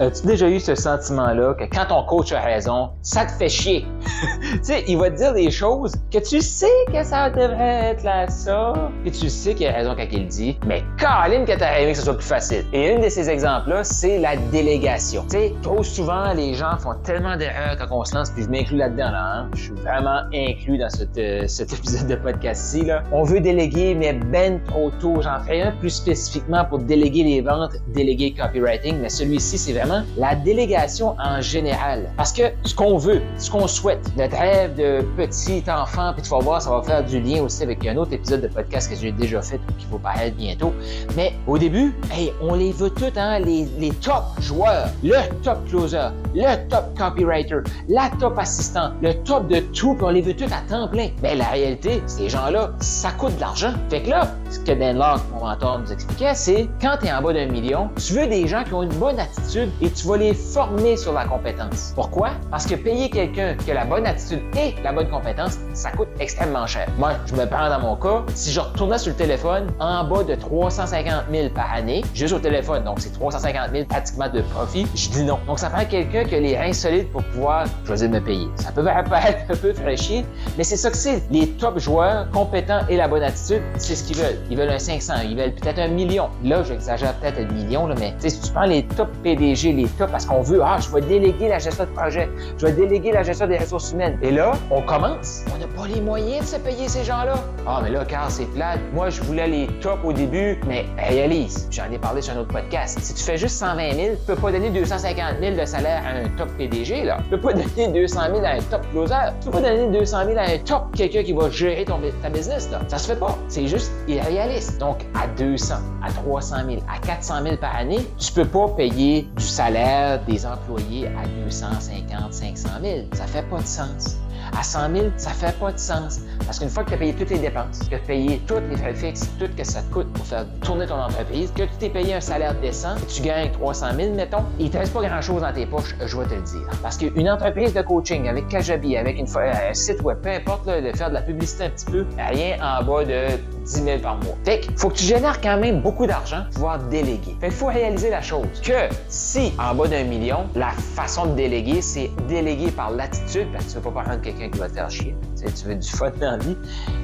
As-tu déjà eu ce sentiment-là que quand ton coach a raison, ça te fait chier? tu sais, il va te dire des choses que tu sais que ça devrait être là, ça, et tu sais qu'il a raison quand il le dit, mais Caroline que t'as aimé que ce soit plus facile. Et un de ces exemples-là, c'est la délégation. Tu sais, trop souvent, les gens font tellement d'erreurs quand on se lance, puis je m'inclus là-dedans, là, hein? Je suis vraiment inclus dans cet, euh, cet épisode de podcast-ci, là. On veut déléguer, mais ben trop tôt. J'en ferai un plus spécifiquement pour déléguer les ventes, déléguer copywriting, mais celui-ci, c'est vraiment la délégation en général. Parce que ce qu'on veut, ce qu'on souhaite, notre rêve de petit enfant, puis tu vas voir, ça va faire du lien aussi avec un autre épisode de podcast que j'ai déjà fait ou qui va paraître bientôt. Mais au début, hey, on les veut tous, hein, les, top joueurs, le top closer, le top copywriter, la top assistant, le top de tout, puis on les veut tous à temps plein. Mais la réalité, ces gens-là, ça coûte de l'argent. Fait que là, ce que Dan Locke, mon mentor, nous expliquait, c'est quand tu es en bas d'un million, tu veux des gens qui ont une bonne attitude et tu vas les former sur la compétence. Pourquoi? Parce que payer quelqu'un qui a la bonne attitude et la bonne compétence, ça coûte extrêmement cher. Moi, je me prends dans mon cas, si je retournais sur le téléphone en bas de 350 000 par année, juste au téléphone, donc c'est 350 000 pratiquement de profit, je dis non. Donc ça prend quelqu'un qui a les reins solides pour pouvoir choisir de me payer. Ça peut paraître un peu fraîchier, mais c'est ça que c'est. Les top joueurs compétents et la bonne attitude, c'est ce qu'ils veulent. Ils veulent un 500, ils veulent peut-être un million. Là, j'exagère peut-être un million, là, mais si tu prends les top PDG, les top parce qu'on veut, ah, je vais déléguer la gestion de projet, je vais déléguer la gestion des ressources humaines. Et là, on commence. On n'a pas les moyens de se payer ces gens-là. Ah, mais là, car c'est plate. Moi, je voulais les top au début, mais réalise. J'en ai parlé sur un autre podcast. Si tu fais juste 120 000, tu peux pas donner 250 000 de salaire à un top PDG, là. Tu peux pas donner 200 000 à un top closer. Tu peux pas donner 200 000 à un top quelqu'un qui va gérer ton, ta business, là. Ça se fait pas. C'est juste irréaliste. Donc, à 200, à 300 000, à 400 000 par année, tu peux pas payer du salaire des employés à 250, 500 000. Ça fait pas de sens. À 100 000, ça fait pas de sens. Parce qu'une fois que tu as payé toutes les dépenses, que tu as payé tous les frais fixes, tout ce que ça te coûte pour faire tourner ton entreprise, que tu t'es payé un salaire décent, tu gagnes 300 000, mettons, il te reste pas grand-chose dans tes poches, je vais te le dire. Parce qu'une entreprise de coaching avec Kajabi, avec une, un site web, peu importe, de faire de la publicité un petit peu, rien en bas de 10 000 par mois. Fait qu'il faut que tu génères quand même beaucoup d'argent pour pouvoir déléguer. Fait qu'il faut réaliser la chose que si en bas d'un million, la façon de déléguer, c'est déléguer par l'attitude, parce que tu veux pas prendre quelqu'un qui va te faire chier. Tu veux du fun dans la vie.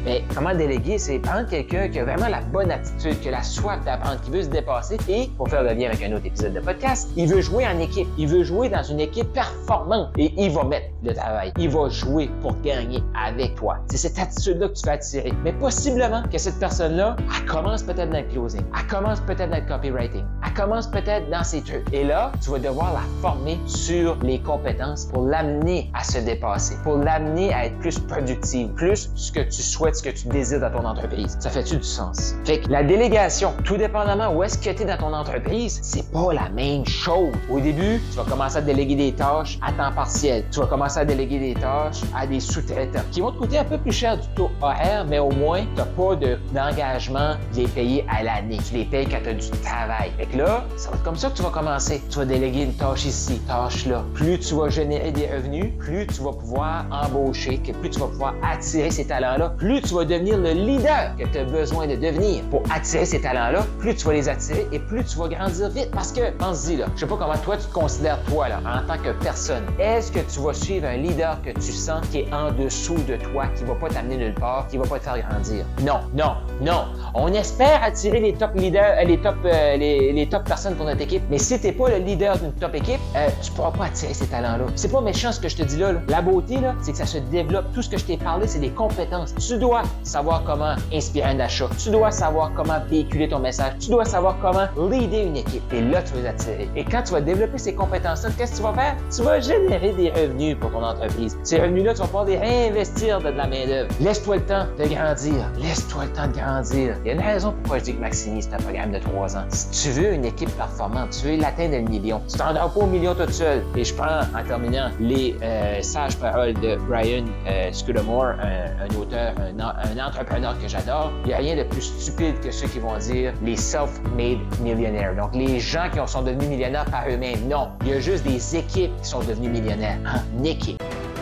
Mais comment déléguer, c'est prendre quelqu'un qui a vraiment la bonne attitude, qui a la soif d'apprendre, qui veut se dépasser et, pour faire le lien avec un autre épisode de podcast, il veut jouer en équipe. Il veut jouer dans une équipe performante et il va mettre le travail. Il va jouer pour gagner avec toi. C'est cette attitude-là que tu vas attirer. Mais possiblement que cette personne-là, elle commence peut-être dans le closing, elle commence peut-être dans le copywriting, elle commence peut-être dans ces trucs. Et là, tu vas devoir la former sur les compétences pour l'amener à se dépasser, pour l'amener à être plus productive, plus ce que tu souhaites, ce que tu désires dans ton entreprise. Ça fait-tu du sens? Fait que la délégation, tout dépendamment où est-ce que tu es dans ton entreprise, c'est pas la même chose. Au début, tu vas commencer à déléguer des tâches à temps partiel. Tu vas commencer à déléguer des tâches à des sous-traitants qui vont te coûter un peu plus cher du taux horaire, mais au moins, tu n'as pas de d'engagement, tu les payes à l'année. Tu les payes quand tu as du travail. Fait que là, ça va être comme ça que tu vas commencer. Tu vas déléguer une tâche ici, tâche là. Plus tu vas générer des revenus, plus tu vas pouvoir embaucher, que plus tu vas pouvoir attirer ces talents-là, plus tu vas devenir le leader que tu as besoin de devenir pour attirer ces talents-là, plus tu vas les attirer et plus tu vas grandir vite. Parce que, pense-y là, je sais pas comment toi tu te considères toi là, en tant que personne. Est-ce que tu vas suivre un leader que tu sens qui est en dessous de toi, qui va pas t'amener nulle part, qui va pas te faire grandir? Non, non. Non. On espère attirer les top leaders, euh, les top, euh, les, top personnes pour notre équipe. Mais si t'es pas le leader d'une top équipe, euh, tu pourras pas attirer ces talents-là. C'est pas méchant ce que je te dis là. La beauté, là, c'est que ça se développe. Tout ce que je t'ai parlé, c'est des compétences. Tu dois savoir comment inspirer un achat. Tu dois savoir comment véhiculer ton message. Tu dois savoir comment leader une équipe. Et là, tu vas les attirer. Et quand tu vas développer ces compétences-là, qu'est-ce que tu vas faire? Tu vas générer des revenus pour ton entreprise. Ces revenus-là, tu vas pouvoir les réinvestir de la main-d'œuvre. Laisse-toi le temps de grandir. Laisse-toi le de grandir. Il y a une raison pourquoi je dis que Maximi, c'est un programme de trois ans. Si tu veux une équipe performante, tu veux l'atteindre le million, tu t'en pas au million tout seul. Et je prends, en terminant, les euh, sages paroles de Brian euh, Scudamore, un, auteur, un, entrepreneur que j'adore. Il n'y a rien de plus stupide que ceux qui vont dire les self-made millionnaires. Donc, les gens qui sont devenus millionnaires par eux-mêmes. Non, il y a juste des équipes qui sont devenues millionnaires. Hein? Équipe.